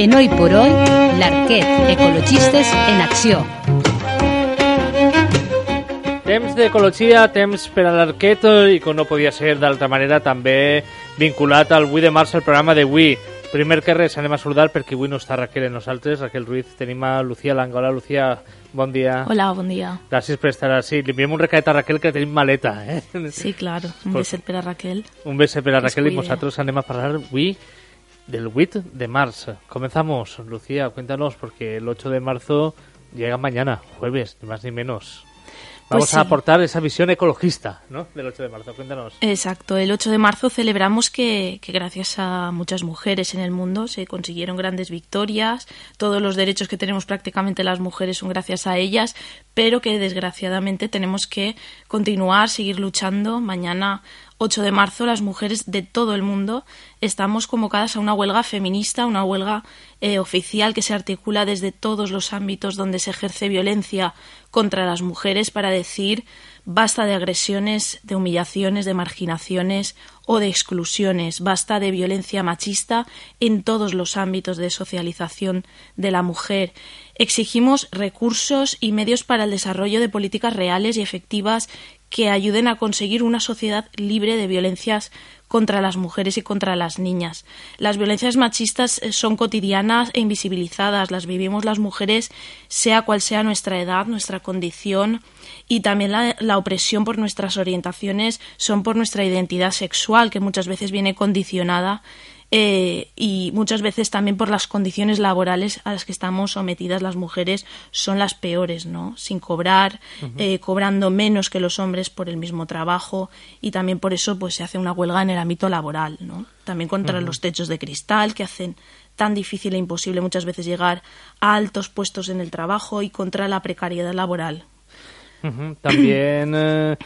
En Hoy por Hoy, l'Arquet, ecologistes en acció. Temps d'ecologia, temps per a l'Arquet i com no podia ser d'altra manera també vinculat al 8 de març el programa d'avui. Primer que res anem a saludar perquè avui no està Raquel en nosaltres, Raquel Ruiz, tenim a Lucía Langa. Hola Lucía, bon dia. Hola, bon dia. Gràcies per estar així. Li enviem un recadet a Raquel que tenim maleta. Eh? Sí, claro, un Pues- beset per a Raquel. Un beso per a Raquel y cuide. nosotros anem a hablar hoy del 8 de marzo. Comenzamos, Lucía, cuéntanos, porque el 8 de marzo llega mañana, jueves, ni más ni menos. Vamos Pues a sí. aportar esa visión ecologista, ¿no? Del 8 de marzo, cuéntanos. Exacto, el 8 de marzo celebramos que, que gracias a muchas mujeres en el mundo se consiguieron grandes victorias, todos los derechos que tenemos prácticamente las mujeres son gracias a ellas, pero que desgraciadamente tenemos que continuar, seguir luchando. Mañana, 8 de marzo, las mujeres de todo el mundo estamos convocadas a una huelga feminista, una huelga eh, oficial que se articula desde todos los ámbitos donde se ejerce violencia contra las mujeres para decir basta de agresiones, de humillaciones, de marginaciones o de exclusiones, basta de violencia machista en todos los ámbitos de socialización de la mujer. Exigimos recursos y medios para el desarrollo de políticas reales y efectivas que ayuden a conseguir una sociedad libre de violencias contra las mujeres y contra las niñas. Las violencias machistas eh, son cotidianas e invisibilizadas, las vivimos las mujeres sea cual sea nuestra edad, nuestra condición y también la, la opresión por nuestras orientaciones son por nuestra identidad sexual que muchas veces viene condicionada eh, y muchas veces también por las condiciones laborales a las que estamos sometidas las mujeres son las peores, ¿no? Sin cobrar, eh, cobrando menos que los hombres por el mismo trabajo y también por eso pues se hace una huelga en el ámbito laboral, ¿no? También contra los techos de cristal que hacen tan difícil e imposible muchas veces llegar a altos puestos en el trabajo y contra la precariedad laboral. También eh,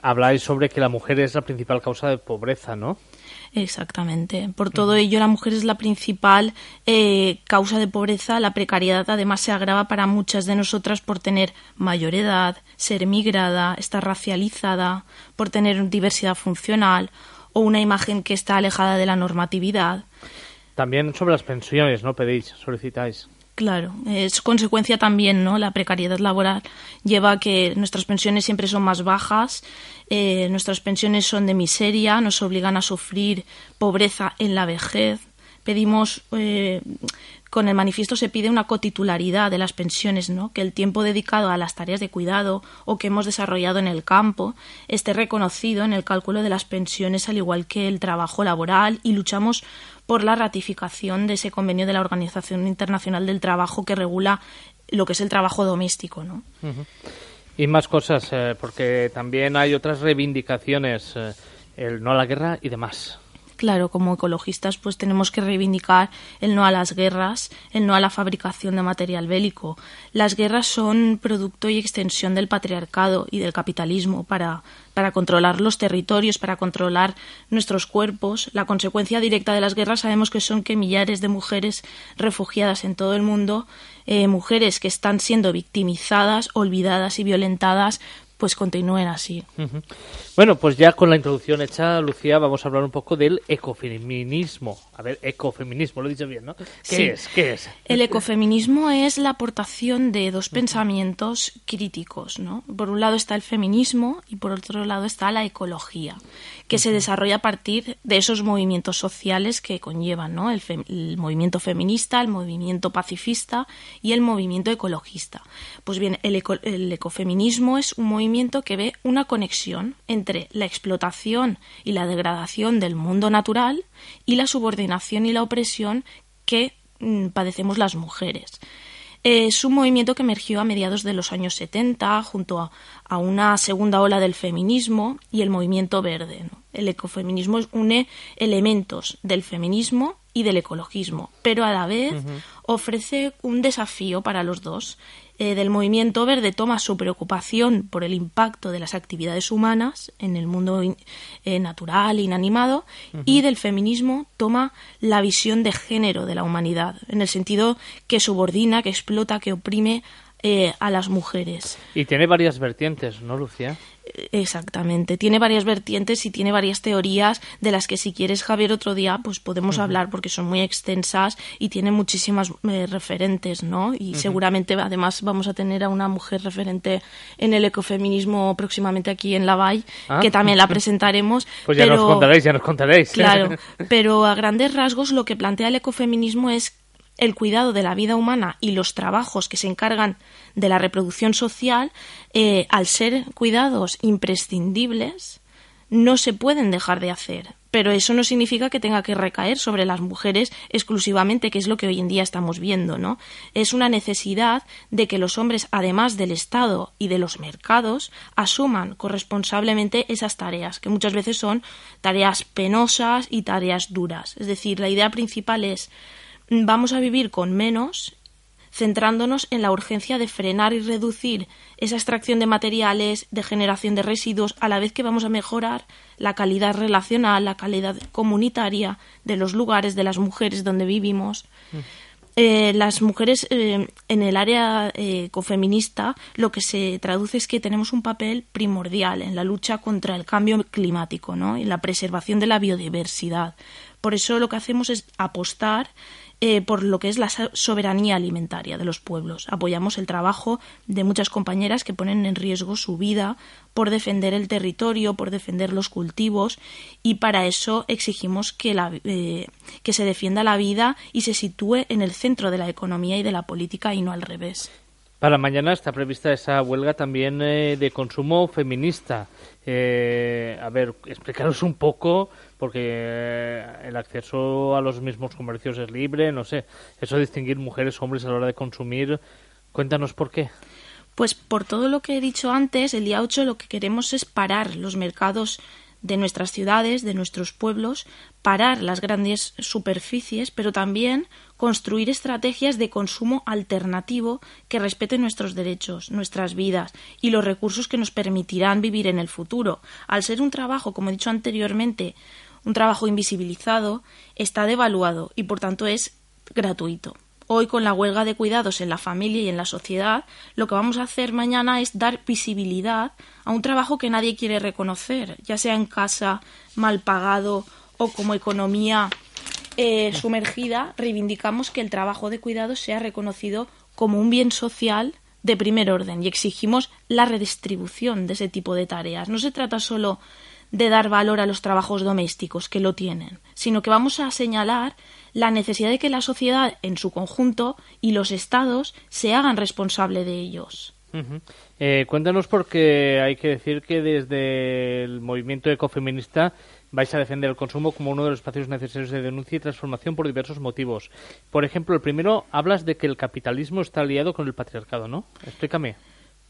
habláis sobre que la mujer es la principal causa de pobreza, ¿no? Exactamente. Por todo ello, la mujer es la principal eh, causa de pobreza. La precariedad además se agrava para muchas de nosotras por tener mayor edad, ser migrada, estar racializada, por tener diversidad funcional o una imagen que está alejada de la normatividad. También sobre las pensiones, ¿no? Pedís, solicitáis. Claro, es consecuencia también, ¿no? La precariedad laboral lleva a que nuestras pensiones siempre son más bajas, eh, nuestras pensiones son de miseria, nos obligan a sufrir pobreza en la vejez. Pedimos, eh, con el manifiesto se pide una cotitularidad de las pensiones, ¿no? Que el tiempo dedicado a las tareas de cuidado o que hemos desarrollado en el campo esté reconocido en el cálculo de las pensiones, al igual que el trabajo laboral, y luchamos por la ratificación de ese convenio de la Organización Internacional del Trabajo que regula lo que es el trabajo doméstico, ¿no? Y más cosas, eh, porque también hay otras reivindicaciones, eh, el no a la guerra y demás. Claro, como ecologistas pues tenemos que reivindicar el no a las guerras, el no a la fabricación de material bélico. Las guerras son producto y extensión del patriarcado y del capitalismo para, para controlar los territorios, para controlar nuestros cuerpos. La consecuencia directa de las guerras sabemos que son que millares de mujeres refugiadas en todo el mundo, eh, mujeres que están siendo victimizadas, olvidadas y violentadas, pues continúen así. Bueno, pues ya con la introducción hecha, Lucía, vamos a hablar un poco del ecofeminismo. A ver, ecofeminismo, lo he dicho bien, ¿no? ¿Qué Sí. es? ¿Qué es? El ecofeminismo es la aportación de dos pensamientos críticos, ¿no? Por un lado está el feminismo y por otro lado está la ecología, que se desarrolla a partir de esos movimientos sociales que conllevan, ¿no? El, el movimiento feminista, el movimiento pacifista y el movimiento ecologista. Pues bien, el, eco- el ecofeminismo es un movimiento que ve una conexión entre la explotación y la degradación del mundo natural y la subordinación y la opresión que mm, padecemos las mujeres. es un movimiento que emergió a mediados de los años 70 junto a, una segunda ola del feminismo y el movimiento verde. El ecofeminismo une elementos del feminismo y del ecologismo, pero a la vez ofrece un desafío para los dos. Eh, del movimiento verde toma su preocupación por el impacto de las actividades humanas en el mundo eh, natural, inanimado, y del feminismo toma la visión de género de la humanidad, en el sentido que subordina, que explota, que oprime eh, a las mujeres. Y tiene varias vertientes, ¿no, Lucía? Exactamente, tiene varias vertientes y tiene varias teorías de las que si quieres Javier otro día pues podemos hablar porque son muy extensas y tiene muchísimas eh, referentes, ¿no? Y seguramente además vamos a tener a una mujer referente en el ecofeminismo próximamente aquí en La Valle ah. que también la presentaremos. Pues ya nos contaréis, ya nos contaréis. Claro, pero a grandes rasgos lo que plantea el ecofeminismo es el cuidado de la vida humana y los trabajos que se encargan de la reproducción social, eh, al ser cuidados imprescindibles, no se pueden dejar de hacer. Pero eso no significa que tenga que recaer sobre las mujeres exclusivamente, que es lo que hoy en día estamos viendo, ¿no? Es una necesidad de que los hombres, además del Estado y de los mercados, asuman corresponsablemente esas tareas, que muchas veces son tareas penosas y tareas duras. Es decir, la idea principal es vamos a vivir con menos centrándonos en la urgencia de frenar y reducir esa extracción de materiales, de generación de residuos, a la vez que vamos a mejorar la calidad relacional, la calidad comunitaria de los lugares, de las mujeres donde vivimos. Mm. Eh, las mujeres eh, en el área eh, ecofeminista lo que se traduce es que tenemos un papel primordial en la lucha contra el cambio climático ¿no? y la preservación de la biodiversidad. Por eso lo que hacemos es apostar eh, por lo que es la soberanía alimentaria de los pueblos. Apoyamos el trabajo de muchas compañeras que ponen en riesgo su vida por defender el territorio, por defender los cultivos y para eso exigimos que, la, eh, que se defienda la vida y se sitúe en el centro de la economía y de la política y no al revés. Para mañana está prevista esa huelga también eh, de consumo feminista. a ver, explicaros un poco porque eh, el acceso a los mismos comercios es libre, no sé, eso de distinguir mujeres hombres a la hora de consumir, cuéntanos por qué. Pues por todo lo que he dicho antes, el día 8 lo que queremos es parar los mercados de nuestras ciudades, de nuestros pueblos, parar las grandes superficies, pero también construir estrategias de consumo alternativo que respeten nuestros derechos, nuestras vidas y los recursos que nos permitirán vivir en el futuro. Al ser un trabajo, como he dicho anteriormente, un trabajo invisibilizado, está devaluado y por tanto es gratuito. Hoy, con la huelga de cuidados en la familia y en la sociedad, lo que vamos a hacer mañana es dar visibilidad a un trabajo que nadie quiere reconocer, ya sea en casa, mal pagado o como economía eh, sumergida, reivindicamos que el trabajo de cuidados sea reconocido como un bien social de primer orden y exigimos la redistribución de ese tipo de tareas. No se trata solo de dar valor a los trabajos domésticos que lo tienen, sino que vamos a señalar la necesidad de que la sociedad en su conjunto y los estados se hagan responsable de ellos. Eh, cuéntanos porque hay que decir que desde el movimiento ecofeminista vais a defender el consumo como uno de los espacios necesarios de denuncia y transformación por diversos motivos. Por ejemplo, el primero, hablas de que el capitalismo está aliado con el patriarcado, ¿no? Explícame.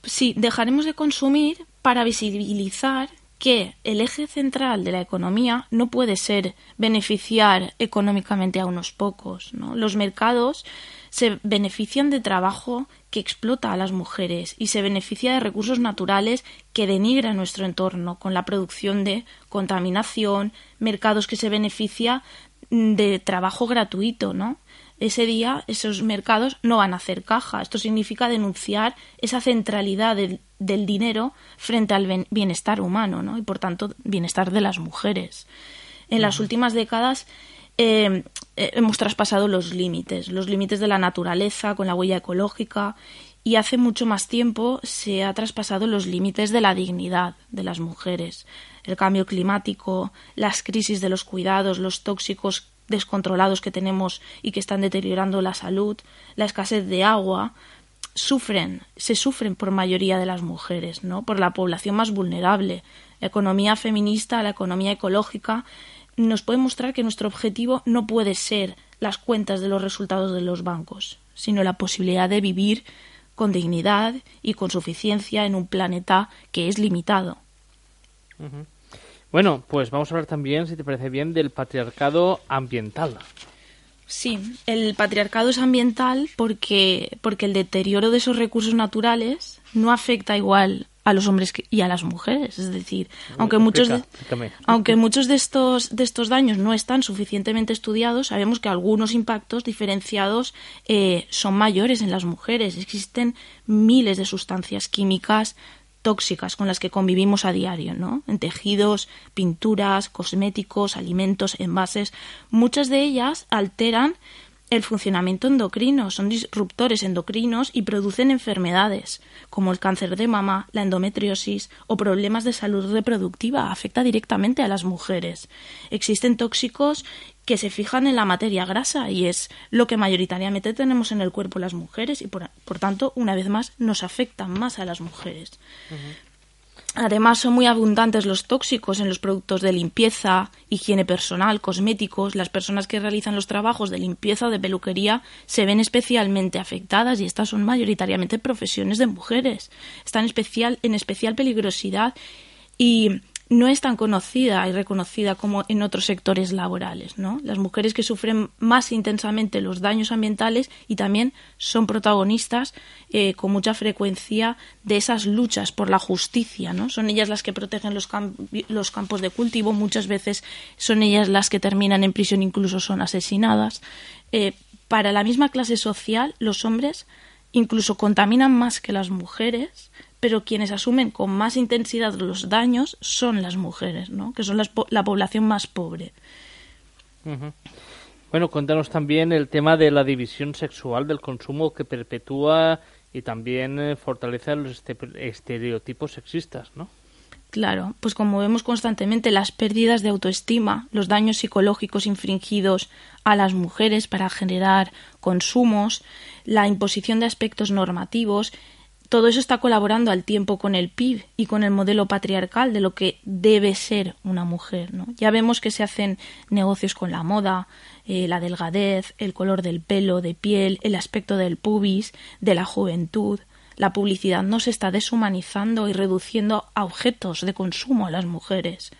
Sí, dejaremos de consumir para visibilizar que el eje central de la economía no puede ser beneficiar económicamente a unos pocos. ¿no? Los mercados se benefician de trabajo que explota a las mujeres y se beneficia de recursos naturales que denigra nuestro entorno con la producción de contaminación, mercados que se beneficia de trabajo gratuito, ¿no? ese día esos mercados no van a hacer caja. Esto significa denunciar esa centralidad del, dinero frente al bienestar humano ¿no? y, por tanto, bienestar de las mujeres. En las últimas décadas eh, eh, hemos traspasado los límites, los límites de la naturaleza con la huella ecológica y hace mucho más tiempo se ha traspasado los límites de la dignidad de las mujeres. El cambio climático, las crisis de los cuidados, los tóxicos descontrolados que tenemos y que están deteriorando la salud, la escasez de agua, sufren, se sufren por mayoría de las mujeres, ¿no? Por la población más vulnerable. La economía feminista, la economía ecológica nos puede mostrar que nuestro objetivo no puede ser las cuentas de los resultados de los bancos. sino la posibilidad de vivir con dignidad y con suficiencia en un planeta que es limitado. Bueno, pues vamos a hablar también, si te parece bien, del patriarcado ambiental. Sí, el patriarcado es ambiental porque, porque el deterioro de esos recursos naturales no afecta igual a los hombres y a las mujeres. Es decir, aunque muchos de, aunque muchos de estos, de estos daños no están suficientemente estudiados, sabemos que algunos impactos diferenciados eh, son mayores en las mujeres. Existen miles de sustancias químicas tóxicas con las que convivimos a diario, ¿no? En tejidos, pinturas, cosméticos, alimentos, envases. Muchas de ellas alteran el funcionamiento endocrino, son disruptores endocrinos y producen enfermedades como el cáncer de mama, la endometriosis o problemas de salud reproductiva. Afecta directamente a las mujeres. Existen tóxicos que se fijan en la materia grasa y es lo que mayoritariamente tenemos en el cuerpo las mujeres y por, tanto, una vez más, nos afectan más a las mujeres. Además, son muy abundantes los tóxicos en los productos de limpieza, higiene personal, cosméticos. Las personas que realizan los trabajos de limpieza o de peluquería se ven especialmente afectadas y estas son mayoritariamente profesiones de mujeres. Están especial, en especial peligrosidad y no es tan conocida y reconocida como en otros sectores laborales. ¿no? Las mujeres que sufren más intensamente los daños ambientales y también son protagonistas eh, con mucha frecuencia de esas luchas por la justicia. ¿no? Son ellas las que protegen los, los campos de cultivo, muchas veces son ellas las que terminan en prisión, incluso son asesinadas. Eh, para la misma clase social, los hombres incluso contaminan más que las mujeres pero quienes asumen con más intensidad los daños son las mujeres, ¿no? que son la población más pobre. Bueno, cuéntanos también el tema de la división sexual del consumo que perpetúa y también eh, fortalece los este, estereotipos sexistas, ¿no? Claro, pues como vemos constantemente las pérdidas de autoestima, los daños psicológicos infringidos a las mujeres para generar consumos, la imposición de aspectos normativos todo eso está colaborando al tiempo con el PIB y con el modelo patriarcal de lo que debe ser una mujer. ¿no? Ya vemos que se hacen negocios con la moda, eh, la delgadez, el color del pelo, de piel, el aspecto del pubis, de la juventud. La publicidad no se está deshumanizando y reduciendo a objetos de consumo a las mujeres.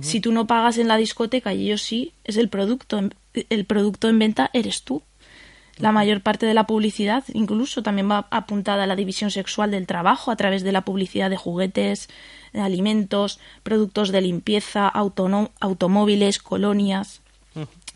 Si tú no pagas en la discoteca y ellos sí, es el producto, el producto en venta eres tú. La mayor parte de la publicidad incluso también va apuntada a la división sexual del trabajo a través de la publicidad de juguetes, de alimentos, productos de limpieza, automóviles, colonias.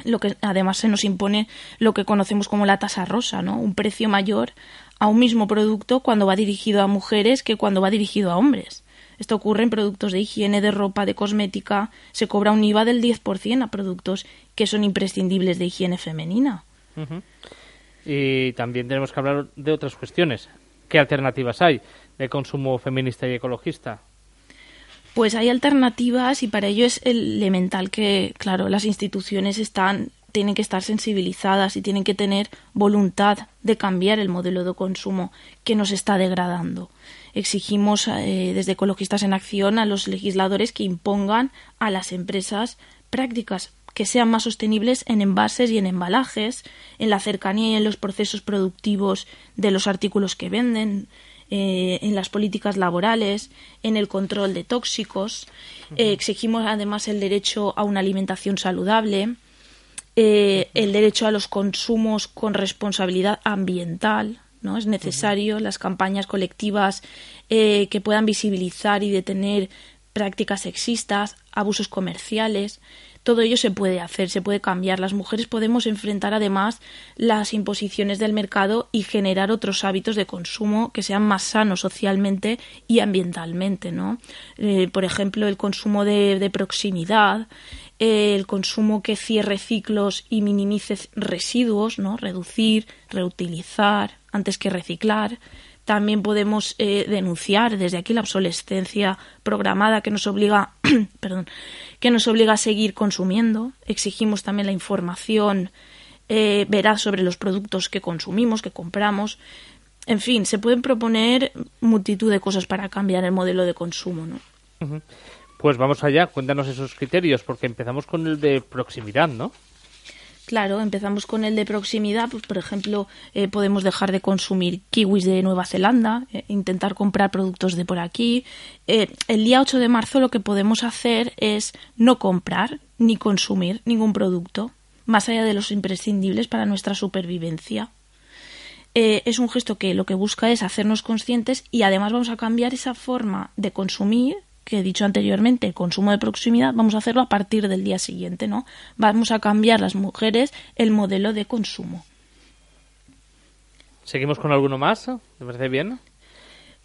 Lo que además se nos impone lo que conocemos como la tasa rosa, ¿no? Un precio mayor a un mismo producto cuando va dirigido a mujeres que cuando va dirigido a hombres. Esto ocurre en productos de higiene, de ropa, de cosmética. Se cobra un IVA del 10% a productos que son imprescindibles de higiene femenina. Y también tenemos que hablar de otras cuestiones. ¿Qué alternativas hay de consumo feminista y ecologista? Pues hay alternativas y para ello es elemental que, claro, las instituciones están tienen que estar sensibilizadas y tienen que tener voluntad de cambiar el modelo de consumo que nos está degradando. Exigimos eh, desde Ecologistas en Acción a los legisladores que impongan a las empresas prácticas que sean más sostenibles en envases y en embalajes, en la cercanía y en los procesos productivos de los artículos que venden, eh, en las políticas laborales, en el control de tóxicos. Eh, exigimos además el derecho a una alimentación saludable, eh, el derecho a los consumos con responsabilidad ambiental. ¿no? Es necesario las campañas colectivas que puedan visibilizar y detener prácticas sexistas, abusos comerciales, todo ello se puede hacer, se puede cambiar. Las mujeres podemos enfrentar además las imposiciones del mercado y generar otros hábitos de consumo que sean más sanos socialmente y ambientalmente, ¿no? Eh, por ejemplo, el consumo de, proximidad, el consumo que cierre ciclos y minimice residuos, ¿no? Reducir, reutilizar antes que reciclar. También podemos eh, denunciar desde aquí la obsolescencia programada que nos obliga, perdón, que nos obliga a seguir consumiendo. Exigimos también la información eh, veraz sobre los productos que consumimos, que compramos. En fin, se pueden proponer multitud de cosas para cambiar el modelo de consumo, ¿no? Pues vamos allá, cuéntanos esos criterios, porque empezamos con el de proximidad, ¿no? Claro, empezamos con el de proximidad, pues por ejemplo, eh, podemos dejar de consumir kiwis de Nueva Zelanda, eh, intentar comprar productos de por aquí. Eh, el día 8 de marzo lo que podemos hacer es no comprar ni consumir ningún producto, más allá de los imprescindibles para nuestra supervivencia. es un gesto que lo que busca es hacernos conscientes y además vamos a cambiar esa forma de consumir que he dicho anteriormente, el consumo de proximidad, vamos a hacerlo a partir del día siguiente, ¿no? Vamos a cambiar las mujeres el modelo de consumo. ¿Seguimos con alguno más? ¿Te parece bien?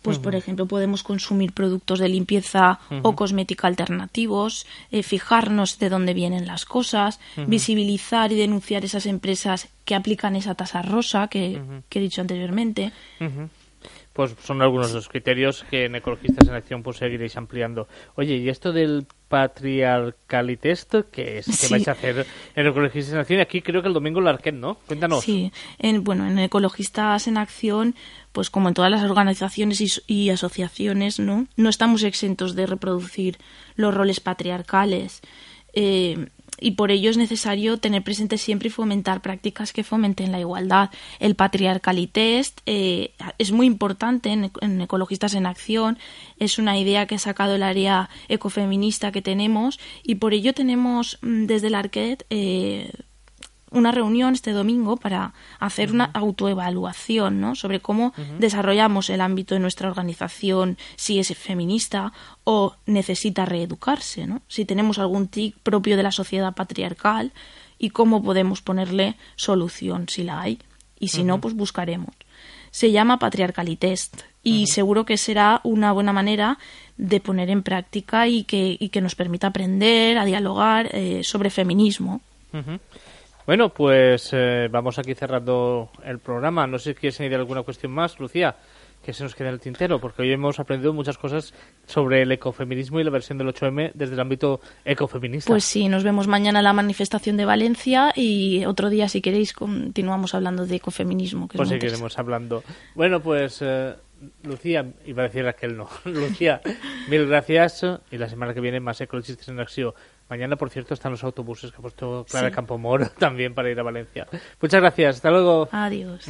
Pues, por ejemplo, podemos consumir productos de limpieza o cosmética alternativos, eh, fijarnos de dónde vienen las cosas, visibilizar y denunciar esas empresas que aplican esa tasa rosa que, que he dicho anteriormente pues son algunos de los criterios que en Ecologistas en Acción pues seguiréis ampliando. Oye, ¿y esto del patriarcalitest que es que vais a hacer en Ecologistas en Acción? Aquí creo que el domingo la Arquén, ¿no? Cuéntanos. Sí, en, bueno, en Ecologistas en Acción, pues como en todas las organizaciones y, asociaciones, ¿no? No estamos exentos de reproducir los roles patriarcales. Eh, y por ello es necesario tener presente siempre y fomentar prácticas que fomenten la igualdad. El patriarcalitest eh, es muy importante en, Ecologistas en Acción, es una idea que ha sacado el área ecofeminista que tenemos y por ello tenemos mm, desde el Arquet eh, una reunión este domingo para hacer una autoevaluación ¿no? sobre cómo desarrollamos el ámbito de nuestra organización, si es feminista o necesita reeducarse, ¿no? si tenemos algún tic propio de la sociedad patriarcal y cómo podemos ponerle solución si la hay. Y si no, pues buscaremos. Se llama Patriarcalitest y seguro que será una buena manera de poner en práctica y que, y que nos permita aprender a dialogar eh, sobre feminismo. Bueno, pues eh, vamos aquí cerrando el programa. No sé si quieres añadir alguna cuestión más, Lucía, que se nos quede en el tintero, porque hoy hemos aprendido muchas cosas sobre el ecofeminismo y la versión del 8M desde el ámbito ecofeminista. Pues sí, nos vemos mañana en la manifestación de Valencia y otro día, si queréis, continuamos hablando de ecofeminismo. Que pues seguiremos hablando. Bueno, pues... Eh, Lucía, iba a decir Raquel, no. Lucía, mil gracias. Y la semana que viene más ecologistas en acción. Mañana, por cierto, están los autobuses que ha puesto Clara Campomor también para ir a Valencia. Muchas gracias. Hasta luego. Adiós.